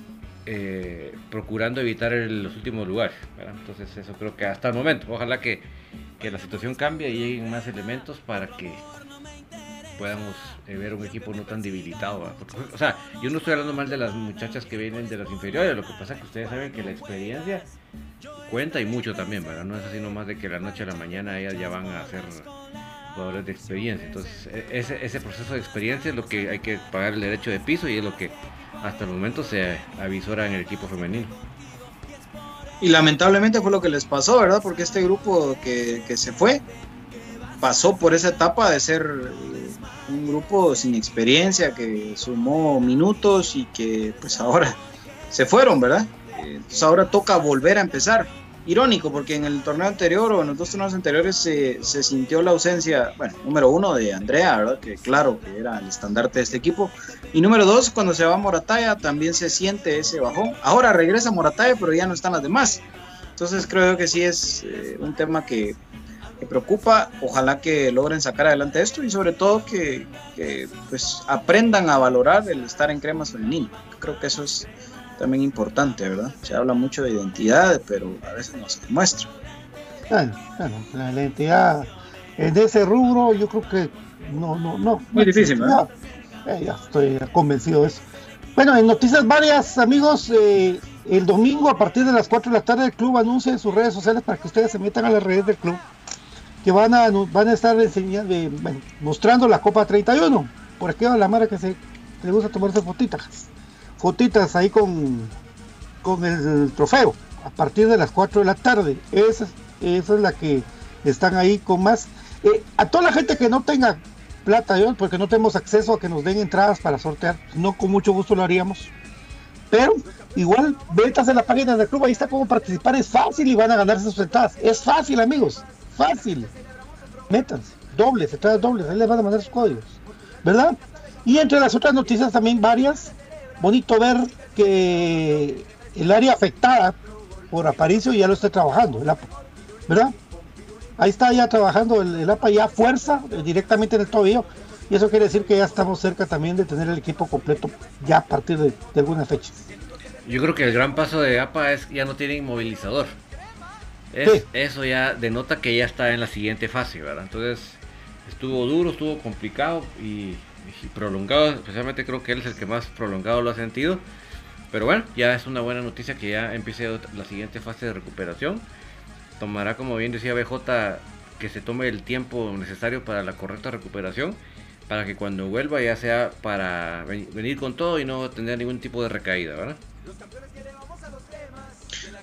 Speaker 1: eh, procurando evitar los últimos lugares. Entonces eso creo que hasta el momento. Ojalá que, que la situación cambie y lleguen más elementos para que podamos eh, ver un equipo no tan debilitado. o sea, yo no estoy hablando mal de las muchachas que vienen de las inferiores, lo que pasa es que ustedes saben que la experiencia cuenta y mucho también, ¿verdad? No es así nomás de que la noche a la mañana ellas ya van a hacer jugadores de experiencia. Entonces, e, ese, ese proceso de experiencia es lo que hay que pagar el derecho de piso y es lo que hasta el momento se avisora en el equipo femenino.
Speaker 3: Y lamentablemente fue lo que les pasó, ¿verdad? Porque este grupo que, se fue pasó por esa etapa de ser un grupo sin experiencia, que sumó minutos y que pues ahora se fueron, ¿verdad? Entonces ahora toca volver a empezar irónico porque en el torneo anterior o en los dos torneos anteriores se, se, sintió la ausencia, bueno, número uno de Andrea, ¿verdad? Que claro que era el estandarte de este equipo. Y número dos, cuando se va Morataya también se siente ese bajón. Ahora regresa Morataya, pero ya no están las demás. Entonces creo que sí es eh, un tema que, que, preocupa. Ojalá que logren sacar adelante esto y sobre todo que, que pues aprendan a valorar el estar en cremas femenino. Creo que eso es también importante, ¿verdad? Se habla mucho de identidad, pero a veces no se demuestra.
Speaker 2: Bueno, la, identidad en ese rubro yo creo que no, no, no.
Speaker 3: Muy difícil, ¿verdad?
Speaker 2: Eh, ya estoy convencido de eso. Bueno, en noticias varias, amigos, eh, el domingo a partir de las 4 de la tarde el club anuncia en sus redes sociales para que ustedes se metan a las redes del club que van a, van a estar enseñando, mostrando la Copa 31. Por aquí va la madre que se le gusta tomarse fotitas fotitas ahí con, con el trofeo a partir de las 4 de la tarde. Esa, esa es la que están ahí con más. Eh, a toda la gente que no tenga plata, porque no tenemos acceso a que nos den entradas para sortear, no con mucho gusto lo haríamos. Pero igual, ventas en la página del club, ahí está cómo participar, es fácil y van a ganarse sus entradas. Es fácil, amigos, fácil. Metas, dobles, entradas dobles, ahí les van a mandar sus códigos, ¿verdad? Y entre las otras noticias también varias, bonito ver que el área afectada por Aparicio ya lo está trabajando, el APA, ¿verdad? Ahí está ya trabajando el, APA ya fuerza directamente en el tobillo y eso quiere decir que ya estamos cerca también de tener el equipo completo ya a partir de, alguna fecha.
Speaker 1: Yo creo que el gran paso de APA es que ya no tiene inmovilizador. Eso ya denota que ya está en la siguiente fase, ¿verdad? Entonces estuvo duro, estuvo complicado y prolongado, especialmente creo que él es el que más prolongado lo ha sentido. Pero bueno, ya es una buena noticia que ya empiece la siguiente fase de recuperación. Tomará, como bien decía BJ, que se tome el tiempo necesario para la correcta recuperación, para que cuando vuelva ya sea para venir con todo y no tener ningún tipo de recaída, ¿verdad?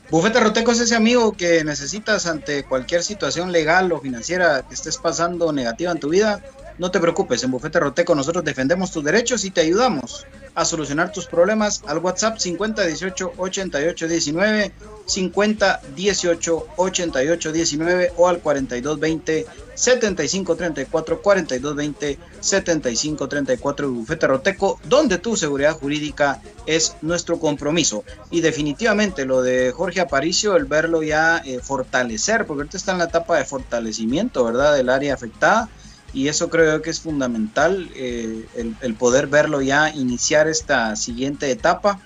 Speaker 3: Bufete Roteco es ese amigo que necesitas ante cualquier situación legal o financiera que estés pasando negativa en tu vida no te preocupes, en Bufete Roteco nosotros defendemos tus derechos y te ayudamos. a solucionar tus problemas al WhatsApp 5018 8819 5018 8819 o al 4220 7534 4220 7534 Bufete Roteco, donde tu seguridad jurídica es nuestro compromiso. Y definitivamente lo de Jorge Aparicio, el verlo ya eh, fortalecer, porque ahorita está en la etapa de fortalecimiento, ¿verdad? Del área afectada y eso creo que es fundamental, eh, el, poder verlo ya iniciar esta siguiente etapa,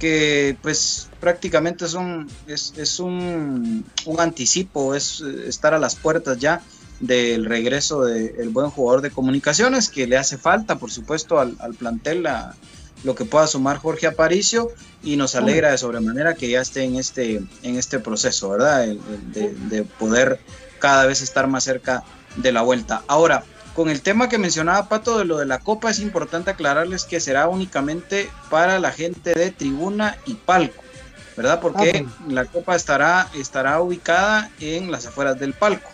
Speaker 3: que pues prácticamente es un, es, un, anticipo, es estar a las puertas ya del regreso del buen jugador de comunicaciones, que le hace falta, por supuesto, al, plantel lo que pueda sumar Jorge Aparicio y nos alegra de sobremanera que ya esté en este, en este proceso, ¿verdad? de, de poder cada vez estar más cerca de la vuelta. Ahora, con el tema que mencionaba Pato de lo de la Copa, es importante aclararles que será únicamente para la gente de tribuna y palco, ¿verdad? Porque la Copa estará, estará ubicada en las afueras del palco,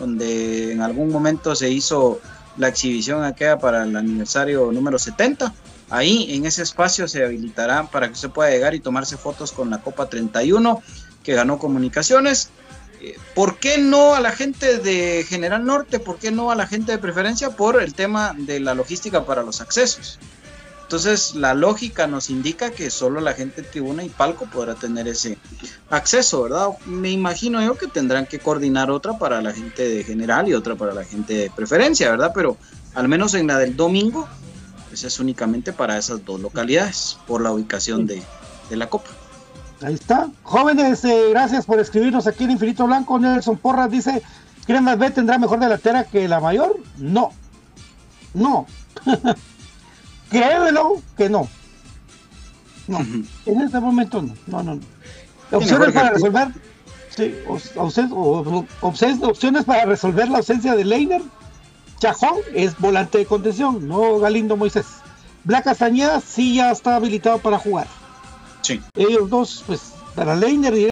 Speaker 3: donde en algún momento se hizo la exhibición aquella para el aniversario número 70. Ahí en ese espacio se habilitará para que usted pueda llegar y tomarse fotos con la Copa 31 que ganó comunicaciones ¿Por qué no a la gente de General Norte? ¿Por qué no a la gente de preferencia? Por el tema de la logística para los accesos. Entonces, la lógica nos indica que solo la gente de tribuna y palco podrá tener ese acceso, ¿verdad? Me imagino yo que tendrán que coordinar otra para la gente de general y otra para la gente de preferencia, ¿verdad? Pero al menos en la del domingo, pues es únicamente para esas dos localidades, por la ubicación de, de la Copa.
Speaker 2: Ahí está. Jóvenes, eh, gracias por escribirnos aquí en Infinito Blanco. Nelson Porras dice, Cremas B tendrá mejor delantera que la mayor. No. No. Créemelo que no. No. En este momento no. No, no, no. Opciones para resolver. Sí, opciones para resolver la ausencia de Leiner. Chajón es volante de contención, no Galindo Moisés. Black Castañeda sí ya está habilitado para jugar. Ellos dos, pues, para Leiner y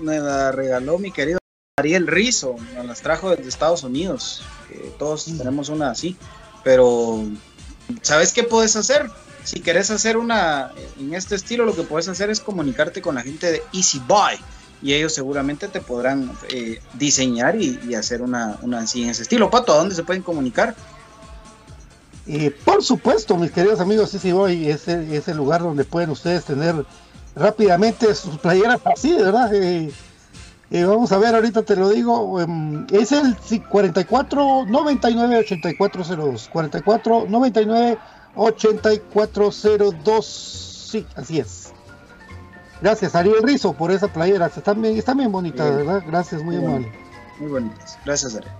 Speaker 3: me la regaló mi querido Ariel Rizo, me las trajo desde Estados Unidos. todos tenemos una así, pero ¿sabes qué puedes hacer? Si quieres hacer una en este estilo, lo que puedes hacer es comunicarte con la gente de Easy Buy y ellos seguramente te podrán eh, diseñar y, hacer una, una así en ese estilo. Pato, ¿a dónde se pueden comunicar?
Speaker 2: Eh, por supuesto, mis queridos amigos, sí, sí, voy, es, el lugar donde pueden ustedes tener rápidamente sus playeras así, ¿verdad? Eh, vamos a ver, ahorita te lo digo, em, es el 44 99 8402, 44 99 8402, sí, así es. Gracias, Ariel Rizo, por esa playera. Están bien, están bien bonitas, ¿verdad? Gracias, muy, amable.
Speaker 3: Muy bonitas. Gracias, Ariel.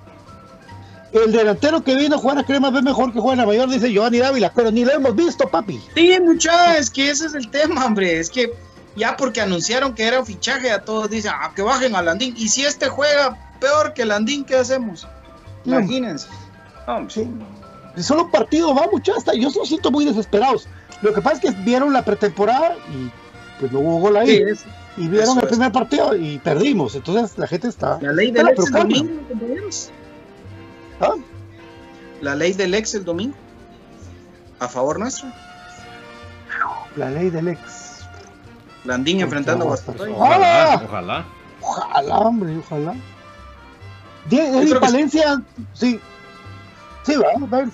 Speaker 2: El delantero que vino a jugar a Crema ve mejor que juega en la mayor, dice Giovanni Dávila, pero ni lo hemos visto, papi.
Speaker 3: Sí, muchachos, es que ese es el tema, hombre. Es que ya porque anunciaron que era un fichaje, a todos dicen, ah, que bajen a Landín. Y si este juega peor que Landín, ¿qué hacemos? Imagínense.
Speaker 2: Sí. Solo un partido va, muchachos. Yo los siento muy desesperados. Lo que pasa es que vieron la pretemporada y pues no hubo gol ahí. y vieron el primer partido y perdimos. Entonces la gente está.
Speaker 3: La ley del ex el domingo, ¿Ah? La ley del ex el domingo. A favor nuestro.
Speaker 2: La ley del ex.
Speaker 3: Landín enfrentando a
Speaker 1: Ojalá, ojalá.
Speaker 2: Ojalá, hombre, ojalá. Eddie Valencia, sí. Sí, vamos a ver.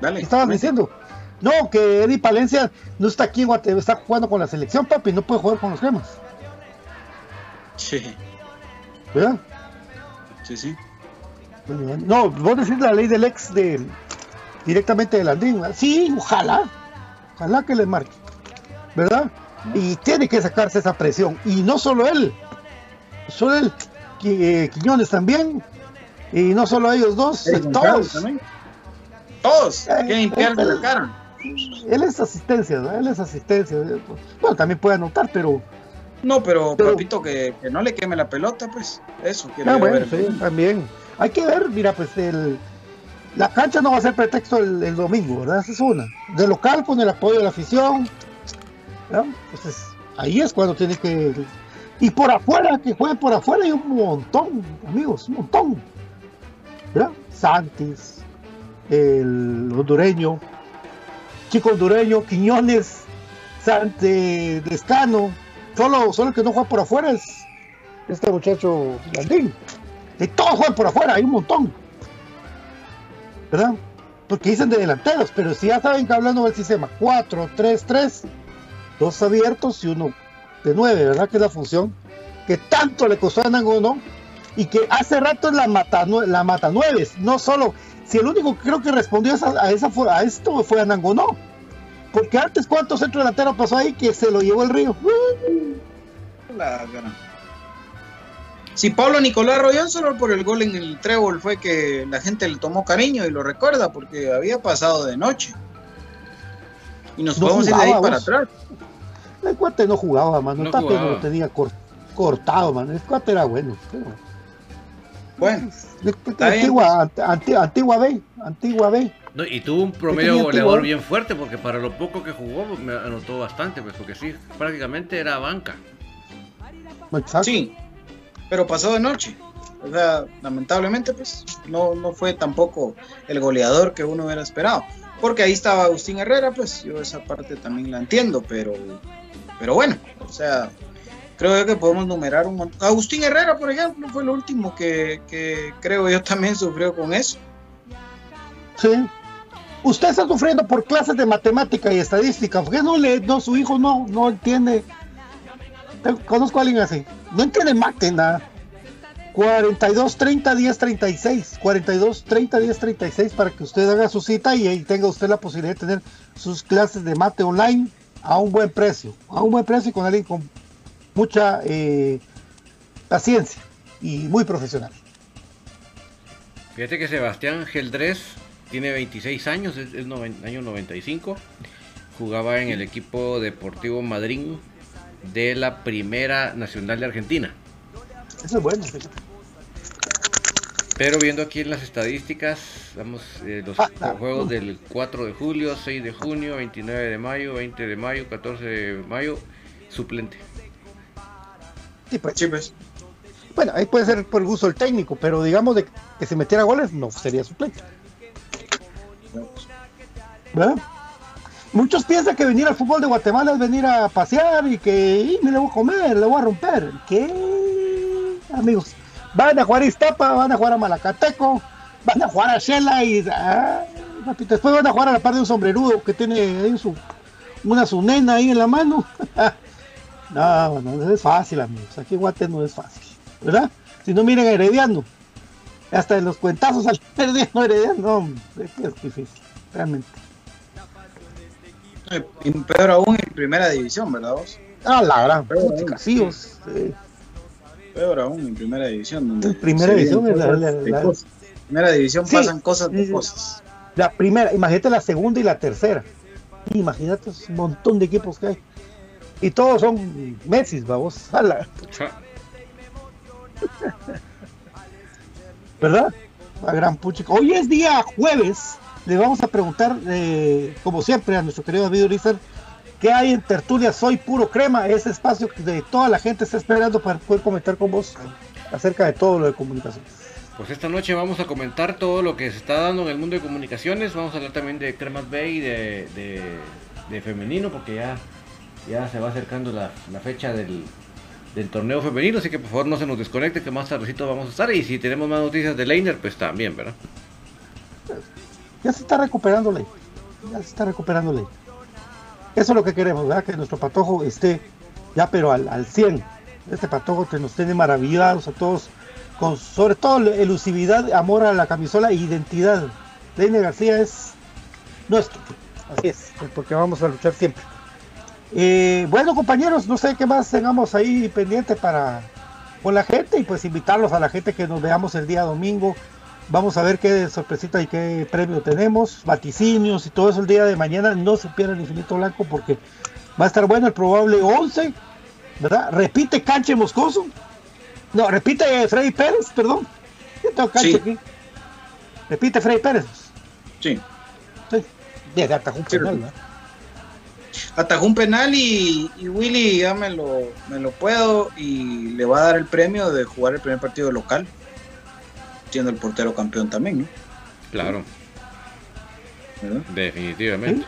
Speaker 2: Dale. ¿Qué estabas diciendo? No, que Eddie Palencia no está aquí en Guatemala, está jugando con la selección, papi, no puede jugar con los gemas.
Speaker 3: Sí.
Speaker 2: ¿Verdad?
Speaker 3: Sí, sí.
Speaker 2: No, vos decís la ley del ex de directamente de Landín. Sí, ojalá. Ojalá que le marque. ¿Verdad? Y tiene que sacarse esa presión. Y no solo él. Solo él. Eh, Quiñones también. Y no solo ellos dos. todos.
Speaker 3: Todos. Eh, limpiar la cara
Speaker 2: él es asistencia, ¿no? Él es asistencia. Bueno, también puede anotar, pero.
Speaker 3: No, pero, repito que, no le queme la pelota, pues. Eso
Speaker 2: quiero ah, bueno, sí, también. Hay que ver, mira, pues el. la cancha no va a ser pretexto el, el domingo, ¿verdad? Esa es una. De local con el apoyo de la afición. ¿verdad? Entonces, ahí es cuando tiene que. Y por afuera, que jueguen por afuera, hay un montón, amigos, un montón. ¿verdad? Santis, el hondureño, chico hondureño, Quiñones, Sante, Descano. Solo, solo el que no juega por afuera es este muchacho Landín. Y todos juegan por afuera, hay un montón. ¿Verdad? Porque dicen de delanteros, pero si ya saben que hablando del sistema 4-3-3, dos abiertos y uno de 9, ¿verdad? Que es la función que tanto le costó a Nangono y que hace rato es la mata, la mata nueves, no solo. Si el único que creo que respondió a, esa, a, esa fue- a esto fue Nangono. Porque antes, ¿cuántos centro delantero pasó ahí que se lo llevó el río?
Speaker 3: La gran- Si Pablo Nicolás Rollón solo por el gol en el trébol fue que la gente le tomó cariño y lo recuerda porque había pasado de noche. Y nos
Speaker 2: No
Speaker 3: podemos ir de ahí para
Speaker 2: vos.
Speaker 3: atrás.
Speaker 2: El cuate no jugaba, mano.
Speaker 1: No
Speaker 2: Tapia
Speaker 1: jugaba.
Speaker 2: no lo tenía cor- cortado, mano. El cuate era bueno. pero-
Speaker 3: Bueno,
Speaker 2: antigua, ant- anti- antigua B, antigua B.
Speaker 1: No, y tuvo un promedio goleador bien fuerte porque para lo poco que jugó pues, me anotó bastante, pues porque sí, prácticamente era banca.
Speaker 2: Exacto.
Speaker 3: sí, pero pasó de noche. O sea, lamentablemente, pues no, no fue tampoco el goleador que uno hubiera esperado. Porque ahí estaba Agustín Herrera, pues yo esa parte también la entiendo, pero, pero bueno, o sea, creo que podemos numerar un montón. Agustín Herrera, por ejemplo, fue el último que, que creo yo también sufrió con eso.
Speaker 2: Sí. Usted está sufriendo por clases de matemática y estadística. ¿Por qué no le, no, su hijo no, no entiende? Conozco a alguien así. No entiende mate, nada. 42 30 10 36. 42 30 10 36 para que usted haga su cita y ahí tenga usted la posibilidad de tener sus clases de mate online a un buen precio. A un buen precio y con alguien con mucha eh, paciencia y muy profesional.
Speaker 1: Fíjate que Sebastián Geldrés tiene 26 años, es, es noven- año 95. Jugaba en el equipo Deportivo Madrid de la Primera Nacional de Argentina.
Speaker 2: Eso es bueno.
Speaker 1: Pero viendo aquí en las estadísticas, vamos, eh, los
Speaker 2: Ah, ah,
Speaker 1: juegos
Speaker 2: uh.
Speaker 1: del 4 de julio, 6 de junio, 29 de mayo, 20 de mayo, 14 de mayo, suplente.
Speaker 2: Sí, pues.
Speaker 3: Sí, pues.
Speaker 2: Bueno, ahí puede ser por gusto el técnico, pero digamos de que se metiera goles, no sería suplente. ¿Verdad? Muchos piensan que venir al fútbol de Guatemala es venir a pasear y que y me lo voy a comer, lo voy a romper. ¿Qué? Amigos, van a jugar a Iztapa, van a jugar a Malacateco, van a jugar a Shela y ah, después van a jugar a la par de un sombrerudo que tiene ahí su, una su nena ahí en la mano. no, no es fácil, amigos. Aquí en Guate no es fácil. ¿verdad? Si no miren a Herediano, hasta en los cuentazos al Herediano, Herediano, que es difícil, realmente.
Speaker 3: Eh, Y peor aún en primera división, ¿verdad vos?
Speaker 2: Ah, la gran, puta,
Speaker 3: sí.
Speaker 2: casillos, eh,
Speaker 3: Peor aún en primera división. Donde
Speaker 2: En primera división la-
Speaker 3: cosas
Speaker 2: la-
Speaker 3: primera división
Speaker 2: Sí,
Speaker 3: pasan cosas de
Speaker 2: sí,
Speaker 3: cosas.
Speaker 2: la primera, imagínate la segunda y la tercera. Imagínate un montón de equipos que hay. Y todos son Messi, vamos, a la- ¿verdad? La gran puchica. Hoy es día jueves. Le vamos a preguntar, eh, como siempre, a nuestro querido David Urizar, ¿qué hay en Tertulia Soy Puro Crema? Ese espacio que de toda la gente está esperando para poder comentar con vos acerca de todo lo de comunicación.
Speaker 1: Pues esta noche vamos a comentar todo lo que se está dando en el mundo de comunicaciones. Vamos a hablar también de Cremas Bay y de, de, de femenino, porque ya, ya se va acercando la, la fecha del, del torneo femenino. Así que por favor no se nos desconecte, que más tardecito vamos a estar. Y si tenemos más noticias de Leiner, pues también, ¿verdad?
Speaker 2: Ya se está recuperando ley. Ya se está recuperando ley. Eso es lo que queremos, ¿verdad? Que nuestro patojo esté ya, pero al, al 100. Este patojo que nos tiene maravillados a todos, con sobre todo elusividad, amor a la camisola e identidad. Leine García es nuestro. Así es, porque vamos a luchar siempre. Eh, bueno, compañeros, no sé qué más tengamos ahí pendiente para con la gente y pues invitarlos a la gente que nos veamos el día domingo. Vamos a ver qué sorpresita y qué premio tenemos, vaticinios y todo eso el día de mañana. No se pierdan Infinito Blanco porque va a estar bueno el probable 11, ¿verdad? Repite Canche Moscoso. No, repite Freddy Pérez, perdón. Yo tengo Canche
Speaker 3: Sí.
Speaker 2: aquí. Repite Freddy Pérez.
Speaker 3: Sí.
Speaker 2: Sí. Atajó un penal
Speaker 3: y, y Willy ya me lo, me lo puedo y le va a dar el premio de jugar el primer partido local, siendo el portero campeón también, ¿no?
Speaker 1: Claro,
Speaker 3: ¿Verdad?
Speaker 1: definitivamente.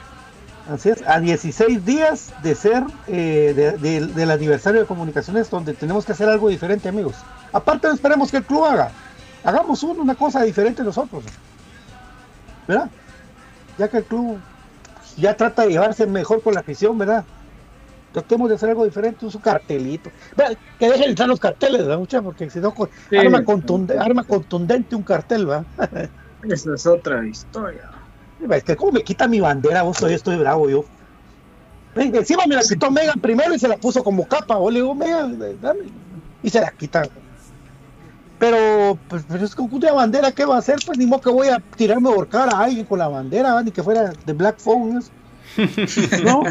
Speaker 2: Así es, a 16 días de ser eh, de- de- del aniversario de comunicaciones donde tenemos que hacer algo diferente, amigos. Aparte, no esperemos que el club haga. Hagamos uno, una cosa diferente nosotros. ¿Verdad? Ya que el club ya trata de llevarse mejor con la afición, ¿verdad? Tratemos de hacer algo diferente, un cartelito. Vea, Que dejen de entrar los carteles, ¿verdad, mucha? Porque si no,
Speaker 3: Sí.
Speaker 2: arma, contunde- arma contundente un cartel, ¿va?
Speaker 3: Esa es otra historia.
Speaker 2: Es que como me quita mi bandera, vos todavía estoy bravo yo. Encima me la quitó Megan primero y se la puso como capa. Vos le digo, Megan, dame. Y se la quita. Pero, pues, pero es que con una bandera, ¿qué va a hacer? Pues ni modo que voy a tirarme a ahorcar a alguien con la bandera, ¿va? ni que fuera de Black Phone. ¿no? ¿No?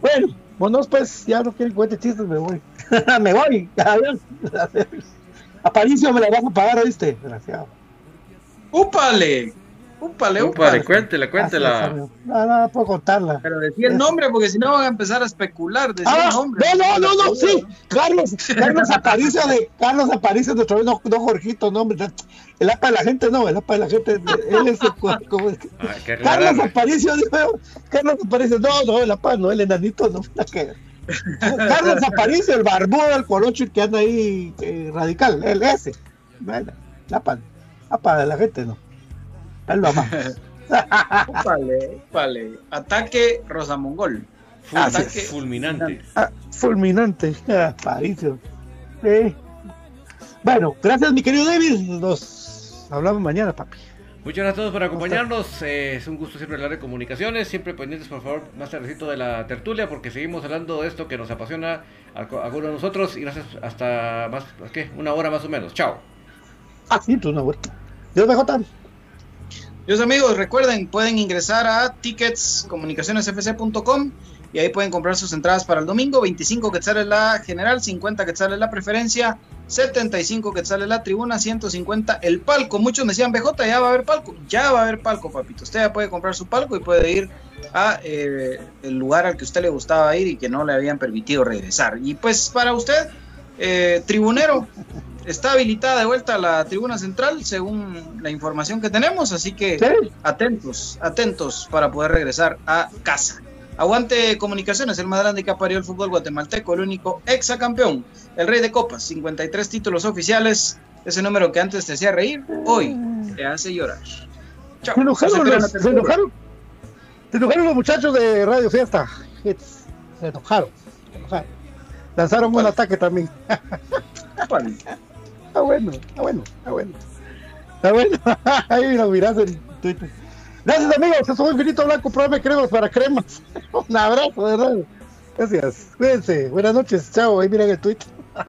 Speaker 2: bueno, bueno, pues ya no quieren cuente chistes, me voy. me voy. Adiós. Aparicio me la vas a pagar, ¿oíste? Desgraciado.
Speaker 3: ¡Úpale! ¡Úpale,
Speaker 1: Úpale, cuéntela, cuéntela.
Speaker 2: No, no, puedo contarla.
Speaker 3: Pero decía el nombre porque si no van a empezar a especular. Decía
Speaker 2: Ah,
Speaker 3: el nombre.
Speaker 2: no, no, no, no, sí. Carlos, Carlos Aparicio de Carlos Aparicio de otra vez, no, no Jorgito, no, hombre. El APA de la gente, no, el APA de la gente, él es el, ¿cómo es que?
Speaker 1: Que
Speaker 2: Carlos. Aparicio, dijo. Carlos Aparicio, no, no, el APA, no, el enanito, no, la que. Carlos Aparicio, el barbudo del colocho que anda ahí eh, radical, el ese. Bueno, el APA, APA de la gente, no. Él lo ama.
Speaker 3: Úpale, úpale. Ataque Rosamongol.
Speaker 1: Ful-
Speaker 3: Ataque
Speaker 1: fulminante.
Speaker 2: Ah, fulminante, ah, Aparicio. Sí. Bueno, gracias, mi querido David. Nos hablamos mañana, papi.
Speaker 1: Muchas gracias a todos por acompañarnos. eh, es un gusto siempre hablar de comunicaciones. Siempre pendientes, por favor, más tardecito de la tertulia, porque seguimos hablando de esto que nos apasiona a a algunos de nosotros. Y gracias hasta más, ¿qué? Una hora más o menos. Chao.
Speaker 2: Ah, sí, tú una vuelta. Dios me
Speaker 3: Dios amigos, recuerden, pueden ingresar a ticketscomunicacionesfc.com y ahí pueden comprar sus entradas para el domingo. 25 quetzales la general, 50 quetzales la preferencia, 75 quetzales la tribuna, 150 el palco. Muchos me decían, BJ, ya va a haber palco. Ya va a haber palco, papito. Usted ya puede comprar su palco y puede ir a eh, el lugar al que usted le gustaba ir y que no le habían permitido regresar. Y pues para usted, eh, tribunero, está habilitada de vuelta la tribuna central según la información que tenemos, así que
Speaker 2: Sí.
Speaker 3: atentos, atentos para poder regresar a casa. Aguante Comunicaciones, el más grande que ha parido el fútbol guatemalteco, el único exacampeón, el rey de copas, 53 títulos oficiales, ese número que antes te hacía reír, hoy te hace llorar. Chao.
Speaker 2: Se enojaron, los, se enojaron. Se enojaron los muchachos de Radio Fiesta. Se enojaron. Se enojaron. Lanzaron un ataque también.
Speaker 3: Vale.
Speaker 2: Está bueno, está bueno, está bueno. Está bueno. Ahí lo mirás en Twitter. Gracias amigos, eso fue Infinito Blanco, de cremas para cremas. Un abrazo, de verdad. Gracias. Cuídense. Buenas noches. Chao. Ahí miren el tweet.